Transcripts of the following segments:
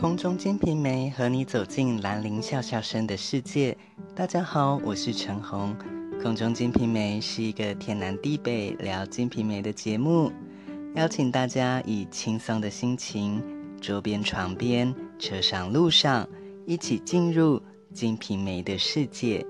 空中金瓶梅和你走进兰陵笑笑生的世界。大家好，我是陈红。空中金瓶梅是一个天南地北聊金瓶梅的节目，邀请大家以轻松的心情，桌边、床边、车上、路上，一起进入金瓶梅的世界。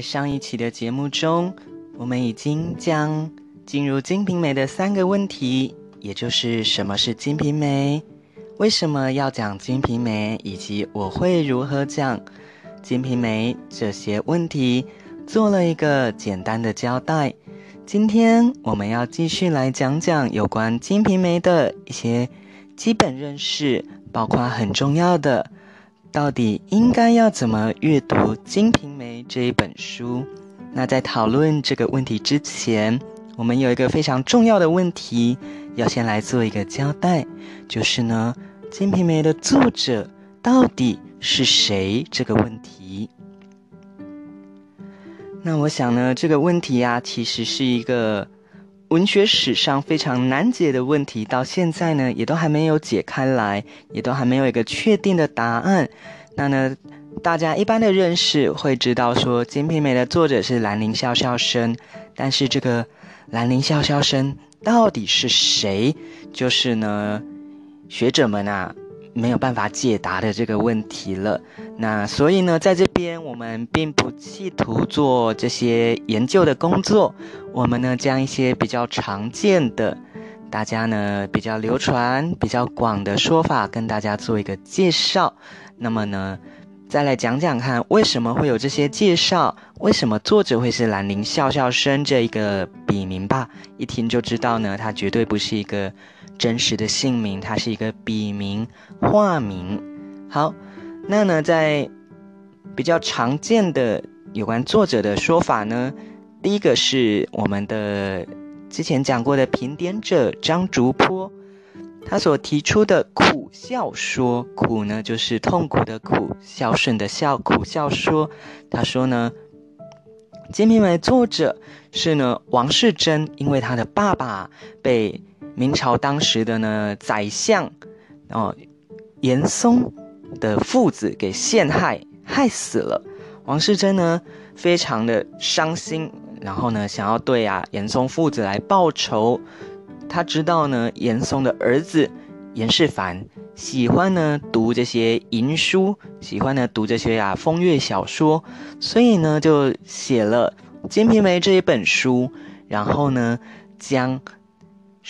在上一期的节目中，我们已经将进入《金瓶梅》的三个问题，也就是什么是《金瓶梅》，为什么要讲《金瓶梅》，以及我会如何讲《金瓶梅》这些问题，做了一个简单的交代。今天我们要继续来讲讲有关《金瓶梅》的一些基本认识，包括很重要的。到底应该要怎么阅读《金瓶梅》这一本书？那在讨论这个问题之前，我们有一个非常重要的问题，要先来做一个交代，就是呢，《金瓶梅》的作者到底是谁？这个问题。那我想呢，这个问题呀，其实是一个。文学史上非常难解的问题，到现在呢，也都还没有解开来，也都还没有一个确定的答案。那呢，大家一般的认识会知道说，《金瓶梅》的作者是兰陵笑笑生，但是这个兰陵笑笑生到底是谁？就是呢，学者们啊。没有办法解答的这个问题了。那所以呢，在这边我们并不企图做这些研究的工作。我们呢，将一些比较常见的、大家呢比较流传、比较广的说法跟大家做一个介绍。那么呢，再来讲讲看，为什么会有这些介绍？为什么作者会是兰陵笑笑生这一个笔名吧？一听就知道呢，他绝对不是一个。真实的姓名，它是一个笔名、化名。好，那呢，在比较常见的有关作者的说法呢，第一个是我们的之前讲过的评点者张竹坡，他所提出的苦笑说，苦呢就是痛苦的苦，孝顺的孝，苦笑说。他说呢，《金瓶梅》作者是呢王世贞，因为他的爸爸被。明朝当时的呢宰相，哦，严嵩的父子给陷害害死了。王世贞呢非常的伤心，然后呢想要对啊严嵩父子来报仇。他知道呢严嵩的儿子严世蕃喜欢呢读这些淫书，喜欢呢读这些啊风月小说，所以呢就写了《金瓶梅》这一本书，然后呢将。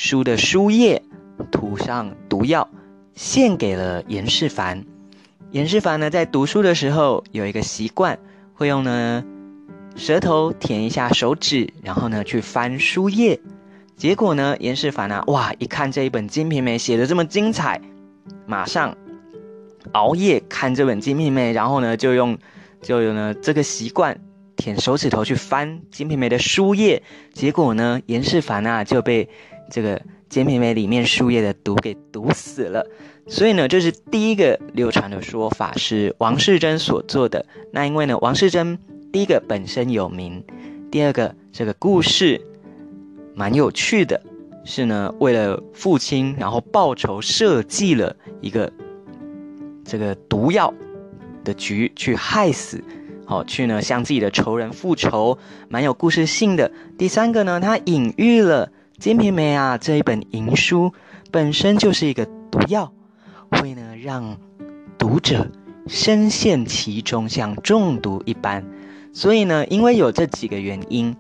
书的书页涂上毒药，献给了严世蕃。严世蕃呢，在读书的时候有一个习惯，会用呢舌头舔一下手指，然后呢去翻书页。结果呢，严世蕃呢，哇，一看这一本《金瓶梅》写的这么精彩，马上熬夜看这本《金瓶梅》，然后呢就用就有呢这个习惯舔手指头去翻《金瓶梅》的书页。结果呢，严世蕃啊就被。这个《金瓶梅》里面树叶的毒给毒死了，所以呢，这是第一个流传的说法，是王世贞所做的。那因为呢，王世贞第一个本身有名，第二个这个故事蛮有趣的，是呢为了父亲然后报仇设计了一个这个毒药的局去害死，好去呢向自己的仇人复仇，蛮有故事性的。第三个呢，他隐喻了。《金瓶梅》啊，这一本淫书本身就是一个毒药，会呢让读者深陷其中，像中毒一般。所以呢，因为有这几个原因，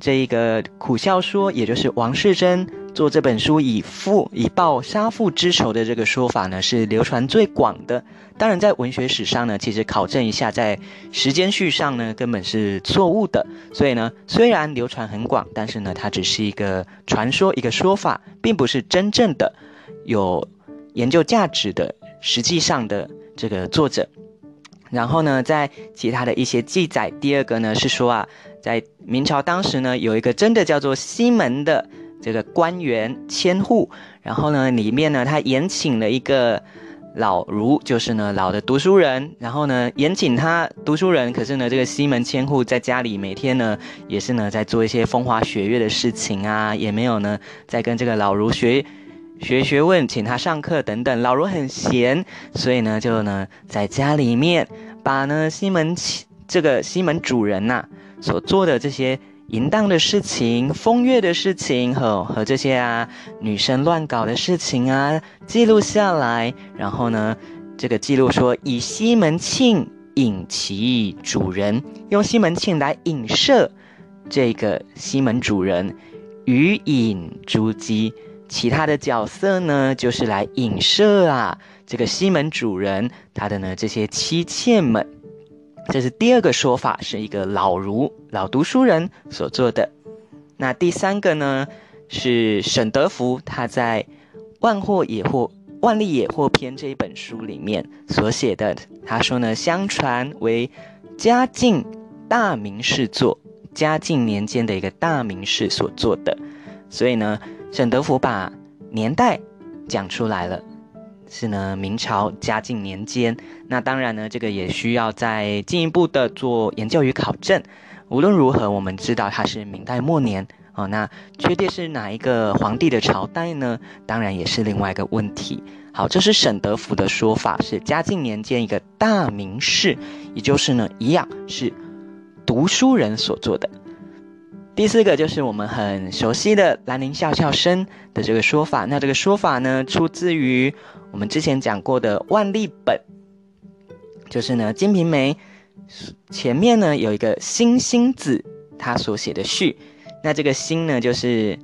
这一个苦笑说，也就是王世贞。做这本书以父以报杀父之仇的这个说法呢，是流传最广的。当然，在文学史上呢，其实考证一下，在时间序上呢，根本是错误的。所以呢，虽然流传很广，但是呢，它只是一个传说，一个说法，并不是真正的有研究价值的实际上的这个作者。然后呢，在其他的一些记载，第二个呢是说啊，在明朝当时呢，有一个真的叫做西门的。这个官员千户，然后呢，里面呢，他延请了一个老儒就是呢老的读书人，然后呢延请他读书人，可是呢这个西门千户在家里每天呢也是呢在做一些风花雪月的事情啊，也没有呢在跟这个老儒学学学问，请他上课等等。老儒很闲，所以呢就呢在家里面把呢西门这个西门主人呐所做的这些。淫荡的事情、风月的事情和和这些啊女生乱搞的事情啊记录下来，然后呢，这个记录说以西门庆引其主人，用西门庆来影射这个西门主人，予引朱姬，其他的角色呢就是来影射啊这个西门主人他的呢这些妻妾们。这是第二个说法，是一个老儒、老读书人所做的。那第三个呢，是沈德福他在《万货野货万历野货篇》这一本书里面所写的。他说呢，相传为嘉靖大明士作，嘉靖年间的一个大明士所做的。所以呢，沈德福把年代讲出来了。是呢，明朝嘉靖年间。那当然呢，这个也需要再进一步的做研究与考证。无论如何，我们知道它是明代末年哦。那确定是哪一个皇帝的朝代呢？当然也是另外一个问题。好，这是沈德福的说法，是嘉靖年间一个大名士，也就是呢，一样是读书人所做的。第四个就是我们很熟悉的兰陵笑笑生的这个说法。那这个说法呢，出自于。我们之前讲过的万历本，就是呢《金瓶梅》前面呢有一个星星子，他所写的序。那这个星呢，就是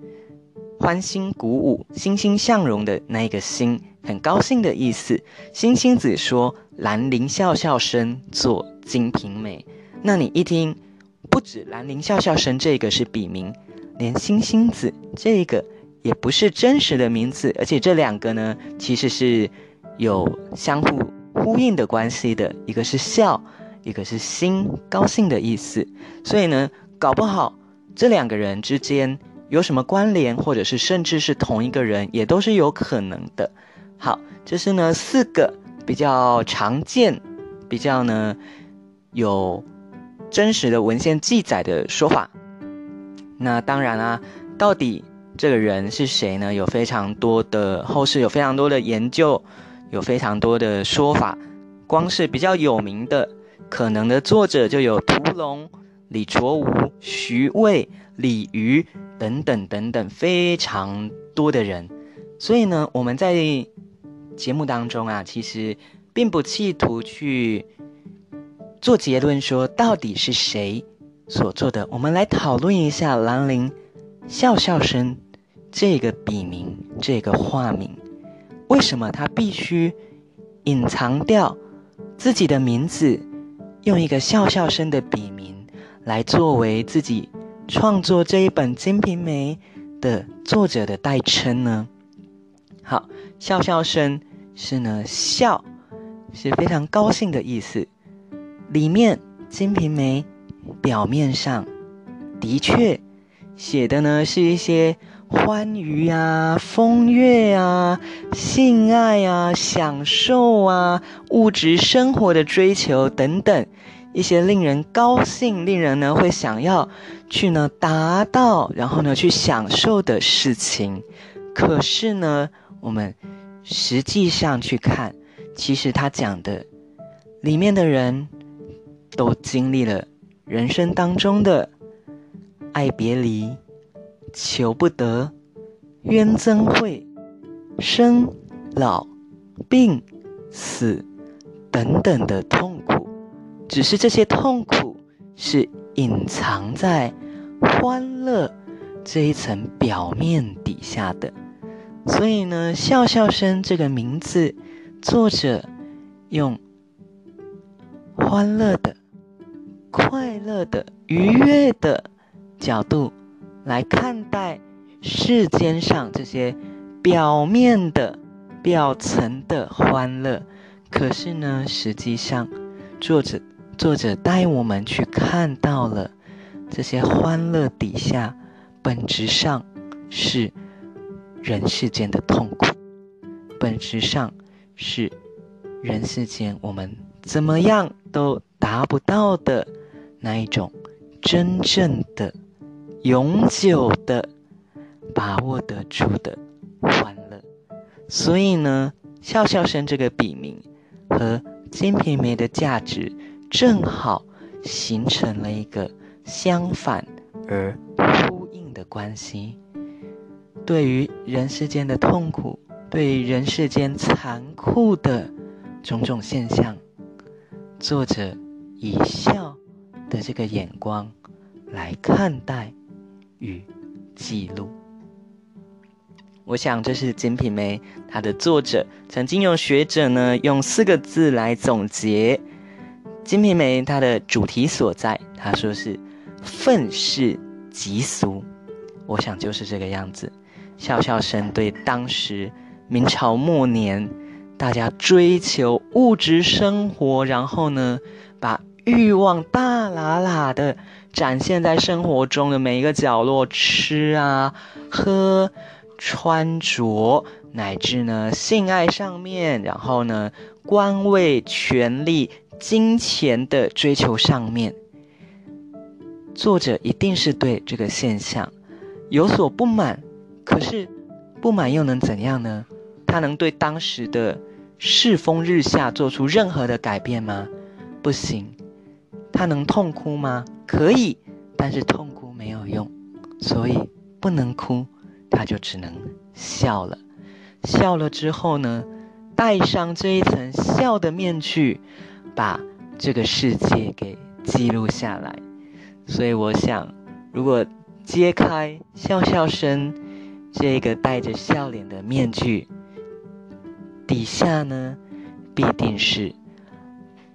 欢欣鼓舞、欣欣向荣的那一个欣，很高兴的意思。星星子说：“兰陵笑笑生作《金瓶梅》。”那你一听，不止兰陵笑笑生这个是笔名，连星星子这个。也不是真实的名字，而且这两个呢，其实是有相互呼应的关系的。一个是笑，一个是心，高兴的意思。所以呢，搞不好这两个人之间有什么关联，或者是甚至是同一个人，也都是有可能的。好，这是呢四个比较常见、比较呢有真实的文献记载的说法。那当然啊，到底。这个人是谁呢？有非常多的后世有非常多的研究，有非常多的说法。光是比较有名的可能的作者就有屠龙、李卓吾、徐渭、李渔等等等等非常多的人。所以呢，我们在节目当中啊，其实并不企图去做结论，说到底是谁所做的。我们来讨论一下兰陵笑笑生。这个笔名，这个化名，为什么他必须隐藏掉自己的名字，用一个笑笑生的笔名来作为自己创作这一本《金瓶梅》的作者的代称呢？好，笑笑生是呢笑，是非常高兴的意思。里面《金瓶梅》表面上的确写的呢是一些。欢愉啊，风月啊，性爱啊，享受啊，物质生活的追求等等，一些令人高兴、令人呢会想要去呢达到，然后呢去享受的事情。可是呢，我们实际上去看，其实他讲的里面的人都经历了人生当中的爱别离。求不得，冤憎会，生老病死等等的痛苦，只是这些痛苦是隐藏在欢乐这一层表面底下的。所以呢，笑笑生这个名字，作者用欢乐的、快乐的、愉悦的角度。来看待世间上这些表面的、表层的欢乐，可是呢，实际上，作者作者带我们去看到了这些欢乐底下，本质上是人世间的痛苦，本质上是人世间我们怎么样都达不到的那一种真正的、永久的、把握得住的欢乐。所以呢，笑笑生这个笔名和金瓶梅的价值正好形成了一个相反而呼应的关系。对于人世间的痛苦，对于人世间残酷的。种种现象，作者以笑的这个眼光来看待与记录。我想，这是《金瓶梅》它的作者曾经有学者呢用四个字来总结《金瓶梅》它的主题所在。他说是愤世嫉俗。我想就是这个样子。笑笑生对当时明朝末年。大家追求物质生活，然后呢，欲望大喇喇的展现在生活中的每一个角落，吃啊、喝、穿着，乃至呢性爱上面，然后呢官位、权力、金钱的追求上面，作者一定是对这个现象有所不满。可是不满又能怎样呢？他能对当时的。世风日下，做出任何的改变吗？不行。他能痛哭吗？可以，但是痛哭没有用，所以不能哭，他就只能笑了。笑了之后呢，戴上这一层笑的面具，把这个世界给记录下来。所以我想，如果揭开笑笑声这个带着笑脸的面具。底下呢，必定是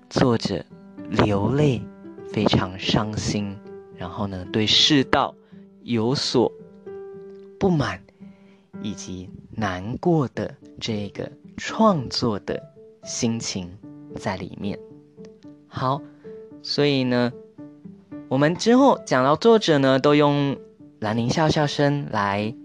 作者流泪，非常伤心，然后呢，对世道有所不满以及难过的这个创作的心情在里面。好，所以呢，我们之后讲到作者呢，都用兰陵笑笑声来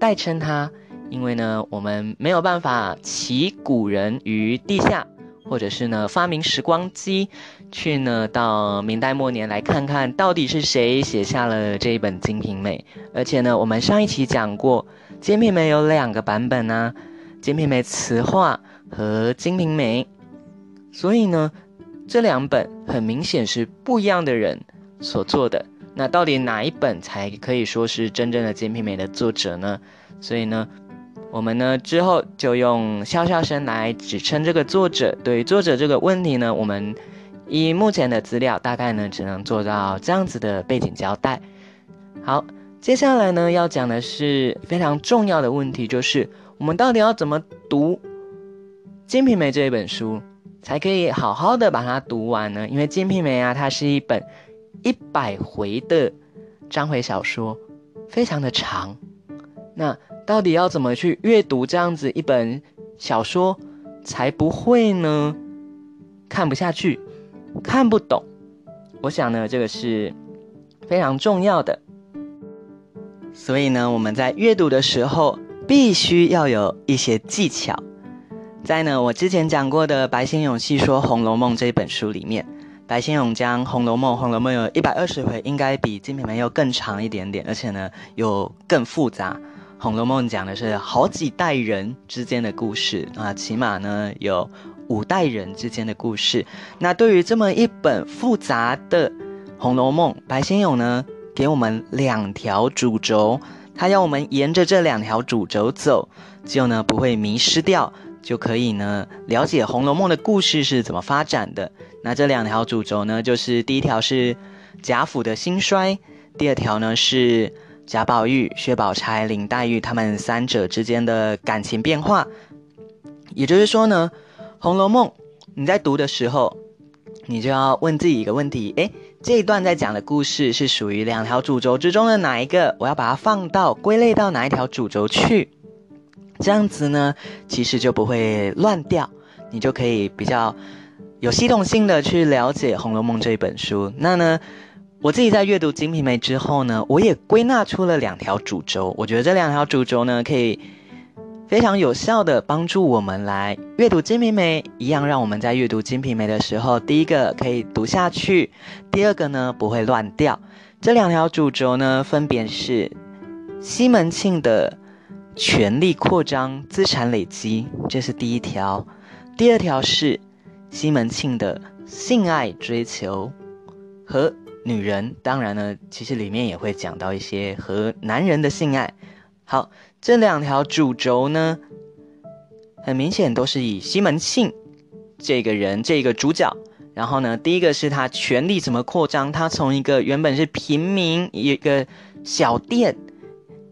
代称他。因为呢，我们没有办法起古人于地下，或者是呢发明时光机，去呢到明代末年来看看到底是谁写下了这一本《金瓶梅》。而且呢，我们上一期讲过，《金瓶梅》有两个版本呢，《金瓶梅词话》和《金瓶梅》，所以呢，这两本很明显是不一样的人所做的。那到底哪一本才可以说是真正的《金瓶梅》的作者呢？所以呢？我们呢之后就用笑笑声来指称这个作者。对于作者这个问题呢，我们以目前的资料，大概呢只能做到这样子的背景交代。好，接下来呢要讲的是非常重要的问题，就是我们到底要怎么读《金瓶梅》这一本书，才可以好好的把它读完呢？因为《金瓶梅》啊，它是一本一百回的章回小说，非常的长。那到底要怎么去阅读这样子一本小说才不会呢？看不下去，看不懂。我想呢，这个是非常重要的。所以呢，我们在阅读的时候必须要有一些技巧。在呢，我之前讲过的白先勇细说《红楼梦》这本书里面，白先勇将《红楼梦》《红楼梦》有一百二十回，应该比《金瓶梅》要更长一点点，而且呢，又更复杂。《红楼梦》讲的是好几代人之间的故事啊，起码呢有五代人之间的故事。那对于这么一本复杂的《红楼梦》，白先勇呢给我们两条主轴，他要我们沿着这两条主轴走，就呢不会迷失掉，就可以呢了解《红楼梦》的故事是怎么发展的。那这两条主轴呢，就是第一条是贾府的兴衰，第二条呢是。贾宝玉、薛宝钗、林黛玉他们三者之间的感情变化，也就是说呢，《红楼梦》你在读的时候，你就要问自己一个问题：诶，这一段在讲的故事是属于两条主轴之中的哪一个？我要把它放到归类到哪一条主轴去？这样子呢，其实就不会乱掉，你就可以比较有系统性的去了解《红楼梦》这一本书。那呢？我自己在阅读《金瓶梅》之后呢，我也归纳出了两条主轴。我觉得这两条主轴呢，可以非常有效的帮助我们来阅读《金瓶梅》，一样让我们在阅读《金瓶梅》的时候，第一个可以读下去，第二个呢不会乱掉。这两条主轴呢，分别是西门庆的权力扩张、资产累积，这是第一条；第二条是西门庆的性爱追求和女人。当然呢，其实里面也会讲到一些和男人的性爱。好。这两条主轴呢，很明显都是以西门庆这个人这个主角。然后呢，第一个是他权力怎么扩张，他从一个原本是平民一个小店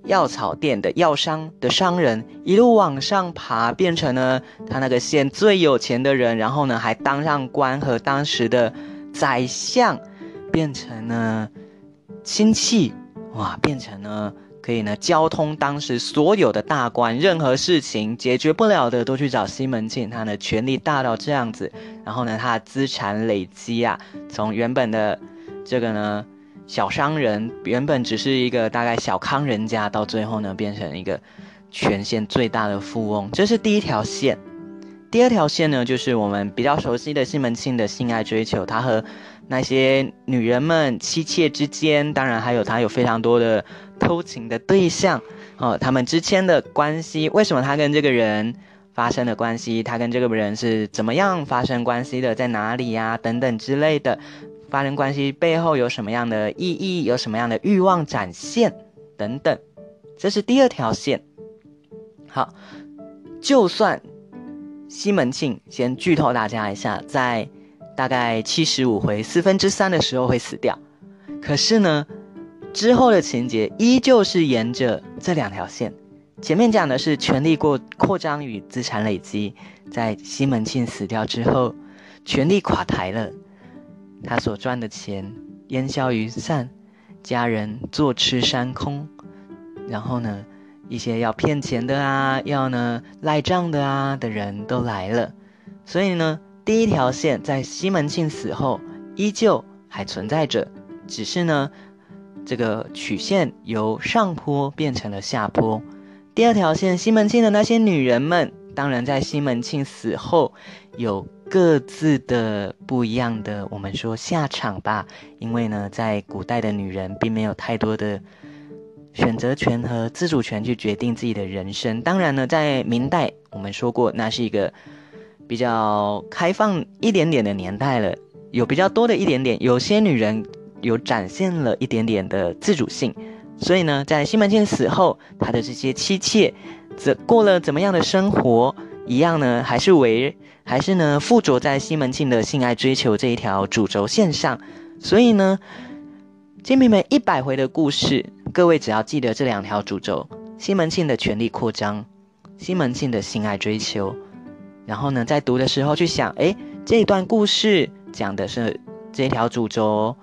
药草店的药商的商人，一路往上爬，变成了他那个县最有钱的人。然后呢，还当上官和当时的宰相，变成了亲戚，哇，变成了。可以呢，交通当时所有的大官，任何事情解决不了的，都去找西门庆。他的权力大到这样子，然后呢，他资产累积啊，从原本的这个呢小商人，原本只是一个大概小康人家，到最后呢，变成一个全县最大的富翁。这是第一条线。第二条线呢，就是我们比较熟悉的西门庆的性爱追求，他和那些女人们妻妾之间，当然还有他有非常多的。偷情的对象，哦，他们之间的关系，为什么他跟这个人发生了关系？他跟这个人是怎么样发生关系的？在哪里呀？等等之类的，发生关系背后有什么样的意义？有什么样的欲望展现？等等，这是第二条线。好，就算西门庆先剧透大家一下，在大概七十五回四分之三的时候会死掉，可是呢？之后的情节依旧是沿着这两条线，前面讲的是权力过扩张与资产累积，在西门庆死掉之后，权力垮台了，他所赚的钱烟消云散，家人坐吃山空，然后呢，一些要骗钱的啊，要呢赖账的啊的人都来了，所以呢，第一条线在西门庆死后依旧还存在着，只是呢。这个曲线由上坡变成了下坡。第二条线，西门庆的那些女人们，当然在西门庆死后有各自的不一样的，我们说下场吧。因为呢，在古代的女人并没有太多的选择权和自主权去决定自己的人生。当然呢，在明代，我们说过那是一个比较开放一点点的年代了，有比较多的一点点，有些女人。有展现了一点点的自主性，所以呢，在西门庆死后，他的这些妻妾，怎过了怎么样的生活，一样呢，还是为还是呢附着在西门庆的性爱追求这一条主轴线上。所以呢，《金瓶梅》一百回的故事，各位只要记得这两条主轴：西门庆的权力扩张，西门庆的性爱追求。然后呢，在读的时候去想，哎，这一段故事讲的是这条主轴。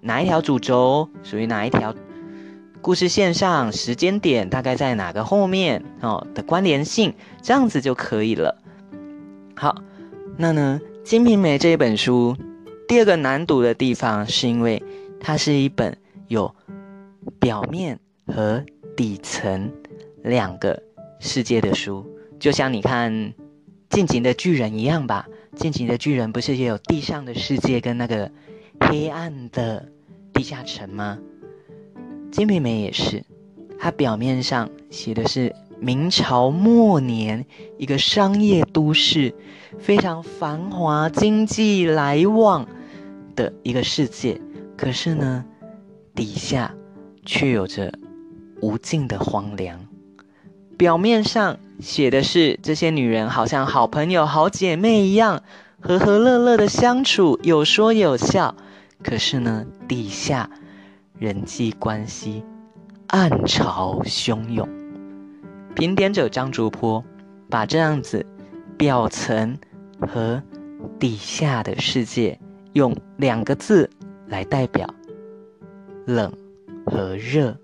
哪一条主轴属于哪一条故事线上？时间点大概在哪个后面哦的关联性，这样子就可以了。好，那呢，《金瓶梅》这一本书，第二个难读的地方是因为它是一本有表面和底层两个世界的书，就像你看《进击的巨人》一样吧，《进击的巨人》不是也有地上的世界跟那个黑暗的？地下城吗？《金瓶梅》也是，它表面上写的是明朝末年一个商业都市，非常繁华、经济来往的一个世界。可是呢，底下却有着无尽的荒凉。表面上写的是这些女人好像好朋友、好姐妹一样，和和乐乐的相处，有说有笑。可是呢，底下人际关系暗潮汹涌。评点者张竹坡把这样子表层和底下的世界用两个字来代表：冷和热。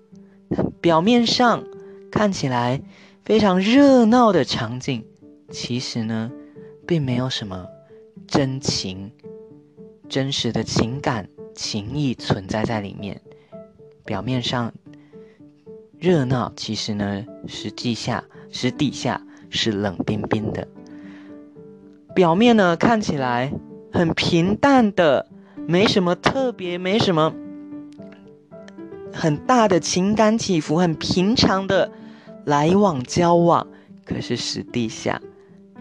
表面上看起来非常热闹的场景，其实呢，并没有什么真情。真实的情感情谊存在在里面，表面上热闹，其实呢，实际下实底下是冷冰冰的。表面呢看起来很平淡的，没什么特别，没什么很大的情感起伏，很平常的来往交往。可是实际下，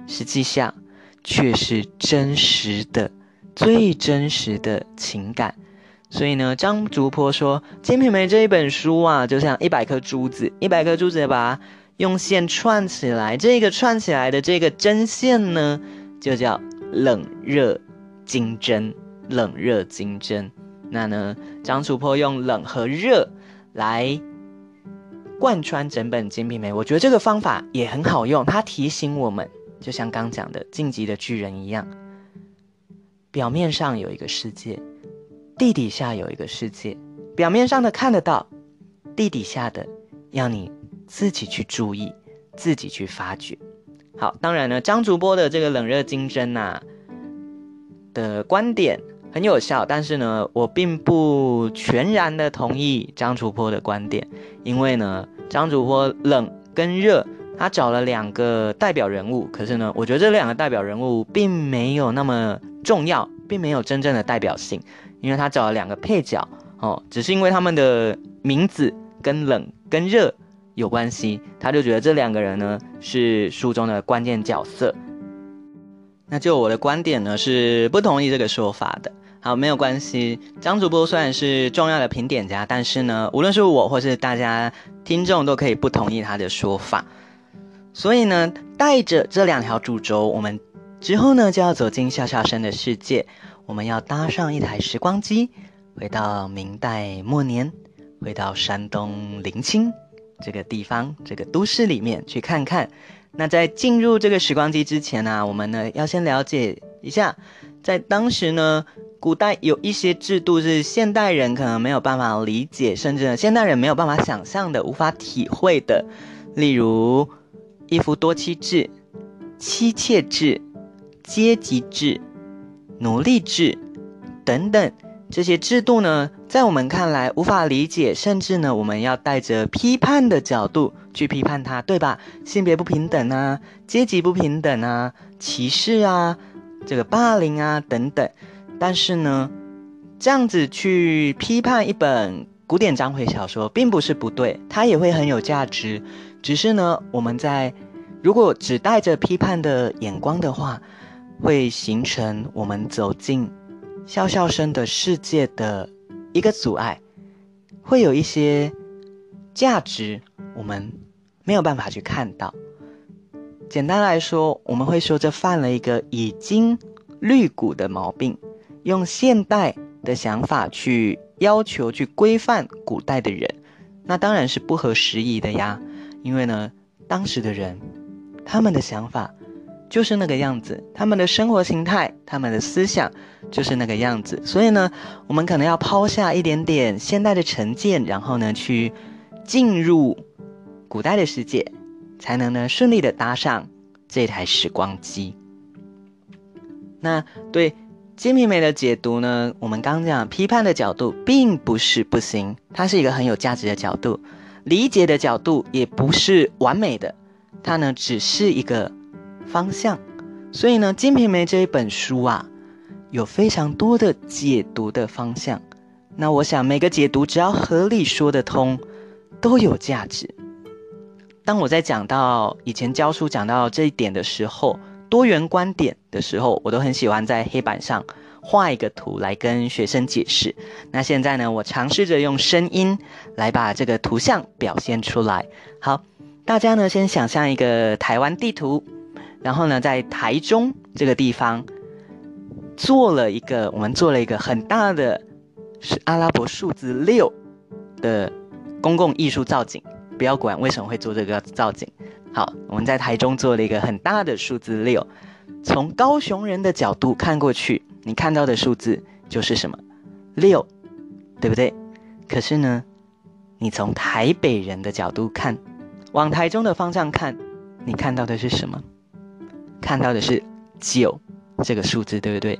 实际上却是真实的、最真实的情感。所以呢，张竹坡说，《金瓶梅》这一本书啊，就像一百颗珠子，一百颗珠子把它用线串起来，这个串起来的这个针线呢。就叫冷热金针，冷热金针。那呢，张楚坡用冷和热来贯穿整本《金瓶梅》，我觉得这个方法也很好用。它提醒我们，就像刚讲的《晋级的巨人》一样，表面上有一个世界，地底下有一个世界。表面上的看得到，地底下的要你自己去注意，自己去发掘。好，当然呢，张竹波的这个冷热金针呐的观点很有效，但是呢，我并不全然的同意张竹波的观点，因为呢，张竹波冷跟热，他找了两个代表人物，可是呢，我觉得这两个代表人物并没有那么重要，并没有真正的代表性，因为他找了两个配角哦，只是因为他们的名字跟冷跟热。有关系，他就觉得这两个人呢是书中的关键角色。那就我的观点呢是不同意这个说法的。好，没有关系。张主播虽然是重要的评点家，但是呢，无论是我或是大家听众都可以不同意他的说法。所以呢，带着这两条主轴，我们之后呢就要走进笑笑生的世界。我们要搭上一台时光机，回到明代末年，回到山东临清。这个地方，这个都市里面去看看。那在进入这个时光机之前呢，我们呢要先了解一下，在当时呢，古代有一些制度是现代人可能没有办法理解，甚至现代人没有办法想象的、无法体会的。例如一夫多妻制、妻妾制、阶级制、奴隶制等等。这些制度呢，在我们看来无法理解，甚至呢，我们要带着批判的角度去批判它，对吧？性别不平等啊，阶级不平等啊，歧视啊，这个霸凌啊等等。但是呢，这样子去批判一本古典章回小说，并不是不对，它也会很有价值。只是呢，我们在如果只带着批判的眼光的话，会形成我们走进。笑笑生的世界的一个阻碍，会有一些价值，我们没有办法去看到。简单来说，我们会说这犯了一个已经绿古的毛病，用现代的想法去要求、去规范古代的人，那当然是不合时宜的呀。因为呢，当时的人，他们的想法。就是那个样子，他们的生活形态，他们的思想就是那个样子。所以呢，我们可能要抛下一点点现代的成见，然后呢，去进入古代的世界，才能呢顺利的搭上这台时光机。那对《金瓶梅》的解读呢，我们刚讲批判的角度并不是不行，它是一个很有价值的角度；理解的角度也不是完美的，它呢只是一个。方向，所以呢，《金瓶梅》这一本书啊，有非常多的解读的方向。那我想，每个解读只要合理说得通，都有价值。当我在讲到以前教书讲到这一点的时候，多元观点的时候，我都很喜欢在黑板上画一个图来跟学生解释。那现在呢，我尝试着用声音来把这个图像表现出来。好，大家呢先想象一个台湾地图。然后呢，在台中这个地方做了一个，我们做了一个很大的是阿拉伯数字六的公共艺术造景。不要管为什么会做这个造景。好，我们在台中做了一个很大的数字六。从高雄人的角度看过去，你看到的数字就是什么？六，对不对？可是呢，你从台北人的角度看，往台中的方向看，你看到的是什么？看到的是九这个数字，对不对？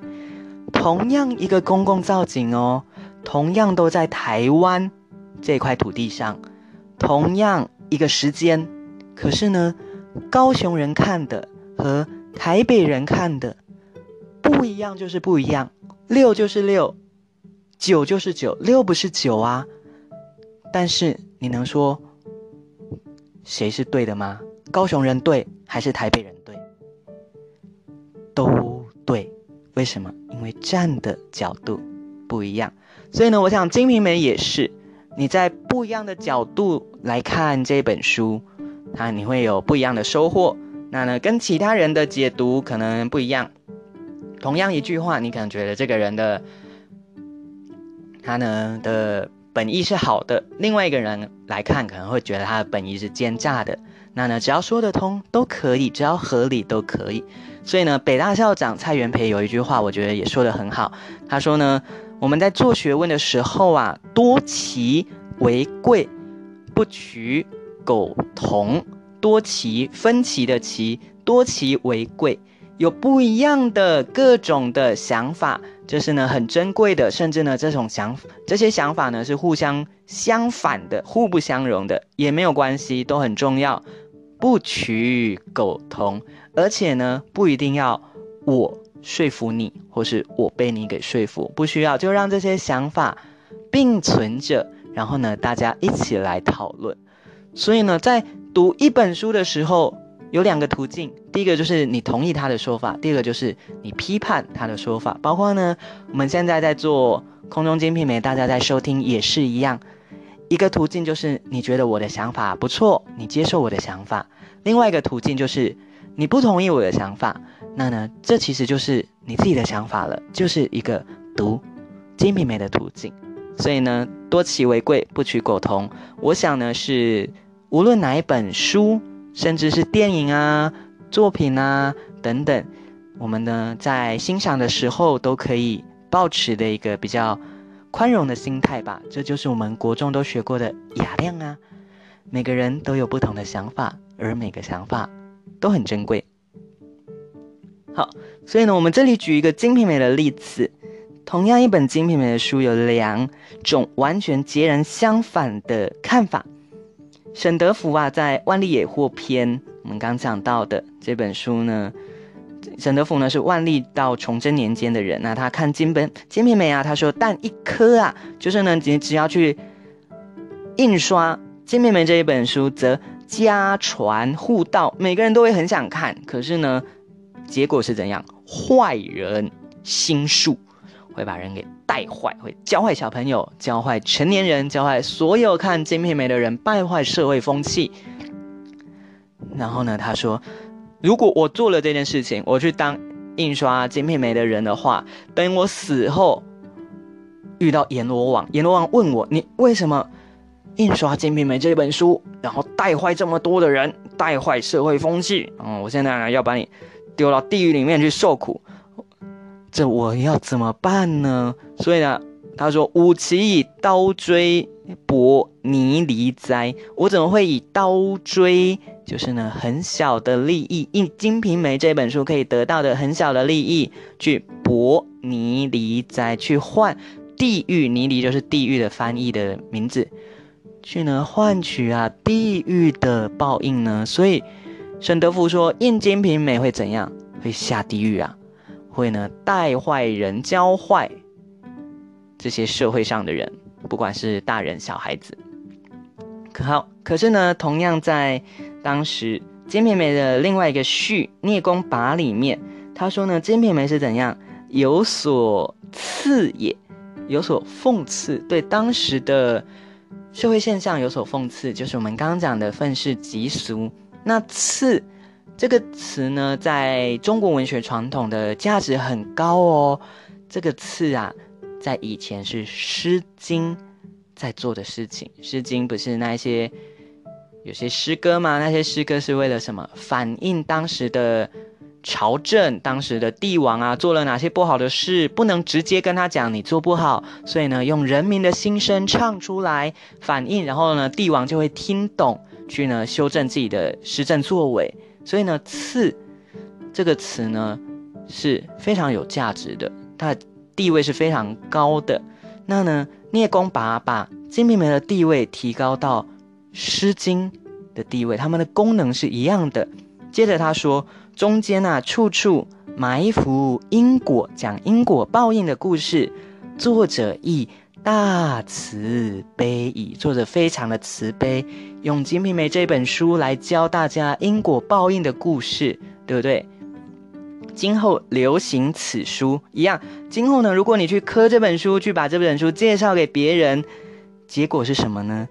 同样一个公共造景哦，同样都在台湾这块土地上，同样一个时间，可是呢，高雄人看的和台北人看的不一样，就是不一样。六就是六，九就是九，六不是九啊。但是你能说谁是对的吗？高雄人对还是台北人对？都对。为什么？因为站的角度不一样。所以呢，我想《金瓶梅》也是你在不一样的角度来看这本书，啊，你会有不一样的收获。那呢，跟其他人的解读可能不一样。同样一句话，你可能觉得这个人的他呢的本意是好的，另外一个人来看可能会觉得他的本意是奸诈的。那呢，只要说得通都可以，只要合理都可以。所以呢，北大校长蔡元培有一句话，我觉得也说得很好。他说呢。我们在做学问的时候啊，多奇为贵，不取苟同。多奇分歧的奇，多奇为贵，有不一样的各种的想法，这是呢很珍贵的。甚至呢，这种想这些想法呢是互相相反的，互不相容的，也没有关系，都很重要。不取苟同，而且呢，不一定要我。说服你，或是我被你给说服，不需要，就让这些想法并存着，然后呢，大家一起来讨论。所以呢，在读一本书的时候，有两个途径，第一个就是你同意他的说法，第二个就是你批判他的说法。包括呢，我们现在在做空中精品美，大家在收听也是一样。一个途径就是你觉得我的想法不错，你接受我的想法；另外一个途径就是你不同意我的想法。那呢，这其实就是你自己的想法了，就是一个读精品美的途径。所以呢，多其为贵，不取苟同。我想呢，是无论哪一本书，甚至是电影啊、作品啊等等，我们呢在欣赏的时候都可以保持的一个比较宽容的心态吧。这就是我们国中都学过的雅量啊。每个人都有不同的想法，而每个想法都很珍贵。好，所以呢，我们这里举一个《金瓶梅》的例子。同样一本《金瓶梅》的书，有两种完全截然相反的看法。沈德福啊，在《万历野获篇》，我们刚讲到的这本书呢，沈德福呢是万历到崇祯年间的人。那他看金本《金瓶梅》啊，他说：“但一颗啊，就是呢，你只要去印刷《金瓶梅》这一本书，则家传户道，每个人都会很想看。可是呢。”结果是怎样？坏人心术会把人给带坏，会教坏小朋友，教坏成年人，教坏所有看《金瓶梅》的人，败坏社会风气。然后呢，他说：“如果我做了这件事情，我去当印刷《金瓶梅》的人的话，等我死后遇到阎罗王，阎罗王问我：你为什么印刷《金瓶梅》这本书，然后带坏这么多的人，带坏社会风气？嗯，我现在呢要把你。”丢到地狱里面去受苦，这我要怎么办呢？所以呢，他说：“吾岂以刀锥博泥离哉？我怎么会以刀锥，就是呢很小的利益，《《金瓶梅》这本书可以得到的很小的利益，去博泥离哉，去换地狱泥犁，就是地狱的翻译的名字，去呢换取啊地狱的报应呢？所以。”沈德福说：“印金瓶梅会怎样？会下地狱啊！会呢带坏人，教坏这些社会上的人，不管是大人小孩子。可好？可是呢，同样在当时金瓶梅的另外一个序《聂公跋》里面，他说呢，金瓶梅是怎样有所刺也，有所讽刺，对当时的社会现象有所讽刺，就是我们刚刚讲的愤世嫉俗。”那刺这个词呢，在中国文学传统的价值很高哦。这个刺啊，在以前是《诗经》在做的事情，《诗经》不是那些有些诗歌吗？那些诗歌是为了什么？反映当时的朝政，当时的帝王啊，做了哪些不好的事，不能直接跟他讲你做不好，所以呢，用人民的心声唱出来，反映，然后呢，帝王就会听懂。去呢修正自己的施政作为，所以呢“次”这个词呢是非常有价值的，它的地位是非常高的。那呢聂公把把金瓶梅的地位提高到诗经》的地位，它们的功能是一样的。接着他说，中间啊，处处埋伏因果，讲因果报应的故事。作者亦大慈悲矣，作者非常的慈悲，用《金瓶梅》这本书来教大家因果报应的故事，对不对？今后流行此书一样。今后呢，如果你去磕这本书，去把这本书介绍给别人，结果是什么呢？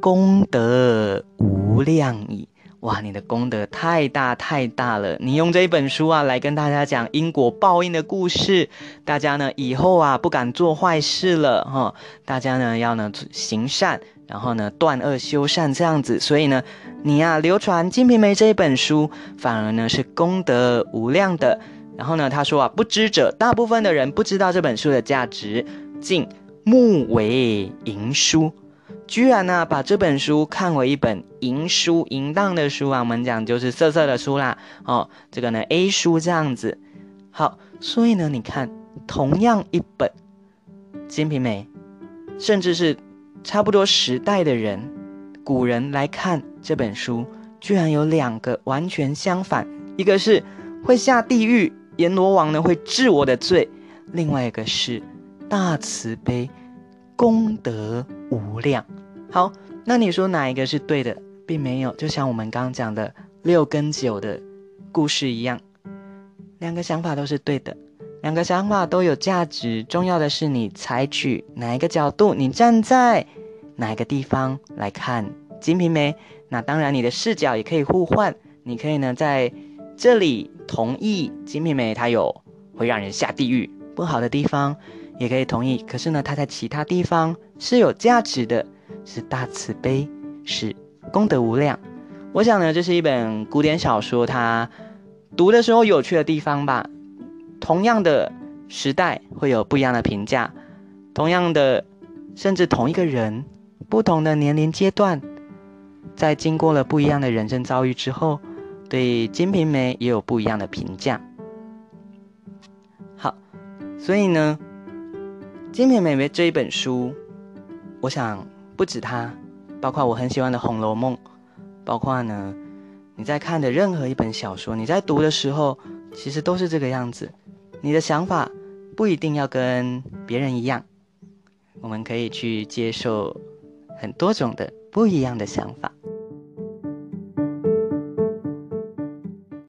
功德无量矣。哇，你的功德太大太大了！你用这一本书啊，来跟大家讲因果报应的故事，大家呢以后啊不敢做坏事了哈。大家呢要呢行善，然后呢断恶修善这样子。所以呢，你呀流传《金瓶梅》这一本书，反而呢是功德无量的。然后呢，他说啊，不知者，大部分的人不知道这本书的价值，竟目为淫书。居然呢，把这本书看为一本淫书、淫荡的书啊！我们讲就是色色的书啦。哦，这个呢，A 书这样子。好，所以呢，你看，同样一本《金瓶梅》，甚至是差不多时代的人，古人来看这本书，居然有两个完全相反：一个是会下地狱，阎罗王呢会治我的罪；另外一个是大慈悲，功德无量。好，那你说哪一个是对的，并没有，就像我们刚刚讲的六跟九的故事一样，两个想法都是对的，两个想法都有价值。重要的是你采取哪一个角度，你站在哪一个地方来看《金瓶梅》。那当然，你的视角也可以互换，你可以呢在这里同意《金瓶梅》它有会让人下地狱不好的地方，也可以同意。可是呢，它在其他地方是有价值的。是大慈悲，是功德无量。我想呢，这是一本古典小说，它读的时候有趣的地方吧。同样的时代会有不一样的评价，同样的，甚至同一个人，不同的年龄阶段，在经过了不一样的人生遭遇之后，对《金瓶梅》也有不一样的评价。好，所以呢，《金瓶梅》这一本书，我想。不止它，包括我很喜欢的《红楼梦》，包括呢，你在看的任何一本小说，你在读的时候，其实都是这个样子。你的想法不一定要跟别人一样，我们可以去接受很多种的不一样的想法。